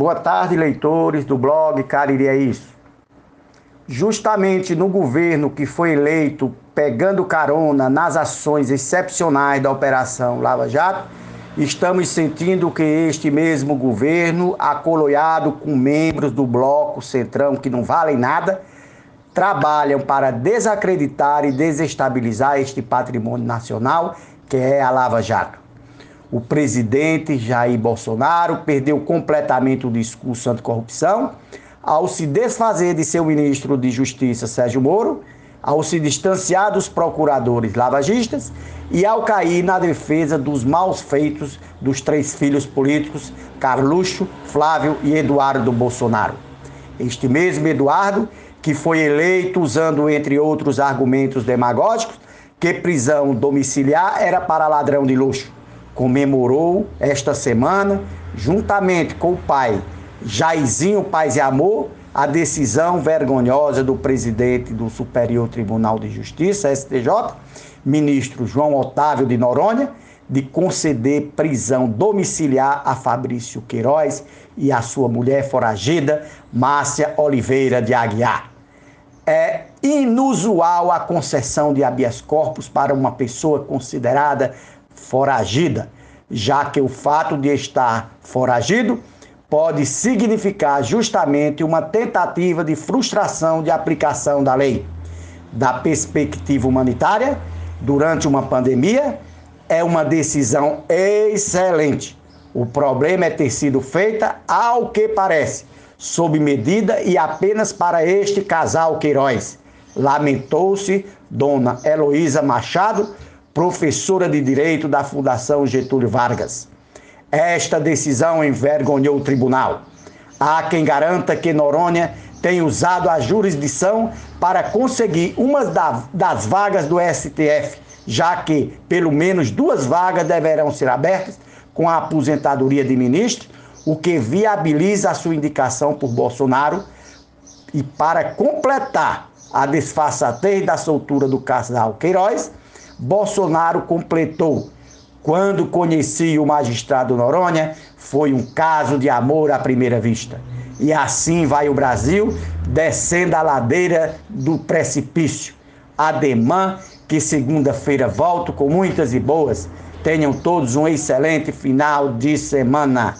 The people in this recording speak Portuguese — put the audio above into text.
Boa tarde, leitores do blog Cariri é Isso. Justamente no governo que foi eleito pegando carona nas ações excepcionais da Operação Lava Jato, estamos sentindo que este mesmo governo, acoloiado com membros do bloco Centrão que não valem nada, trabalham para desacreditar e desestabilizar este patrimônio nacional que é a Lava Jato. O presidente Jair Bolsonaro perdeu completamente o discurso anticorrupção ao se desfazer de seu ministro de Justiça, Sérgio Moro, ao se distanciar dos procuradores lavagistas e ao cair na defesa dos maus feitos dos três filhos políticos, Carluxo, Flávio e Eduardo Bolsonaro. Este mesmo Eduardo, que foi eleito usando, entre outros argumentos demagógicos, que prisão domiciliar era para ladrão de luxo comemorou esta semana, juntamente com o pai Jairzinho Paz e Amor, a decisão vergonhosa do presidente do Superior Tribunal de Justiça, STJ, ministro João Otávio de Noronha, de conceder prisão domiciliar a Fabrício Queiroz e a sua mulher foragida, Márcia Oliveira de Aguiar. É inusual a concessão de habeas corpus para uma pessoa considerada foragida, já que o fato de estar foragido pode significar justamente uma tentativa de frustração de aplicação da lei. Da perspectiva humanitária, durante uma pandemia, é uma decisão excelente. O problema é ter sido feita, ao que parece, sob medida e apenas para este casal Queiroz. Lamentou-se Dona Heloísa Machado, professora de Direito da Fundação Getúlio Vargas. Esta decisão envergonhou o tribunal. Há quem garanta que Noronha tem usado a jurisdição para conseguir uma das vagas do STF, já que pelo menos duas vagas deverão ser abertas com a aposentadoria de ministro, o que viabiliza a sua indicação por Bolsonaro. E para completar a desfaçatez da soltura do casal Queiroz, Bolsonaro completou. Quando conheci o magistrado Noronha, foi um caso de amor à primeira vista. E assim vai o Brasil descendo a ladeira do precipício. Ademã, que segunda-feira volto com muitas e boas. Tenham todos um excelente final de semana.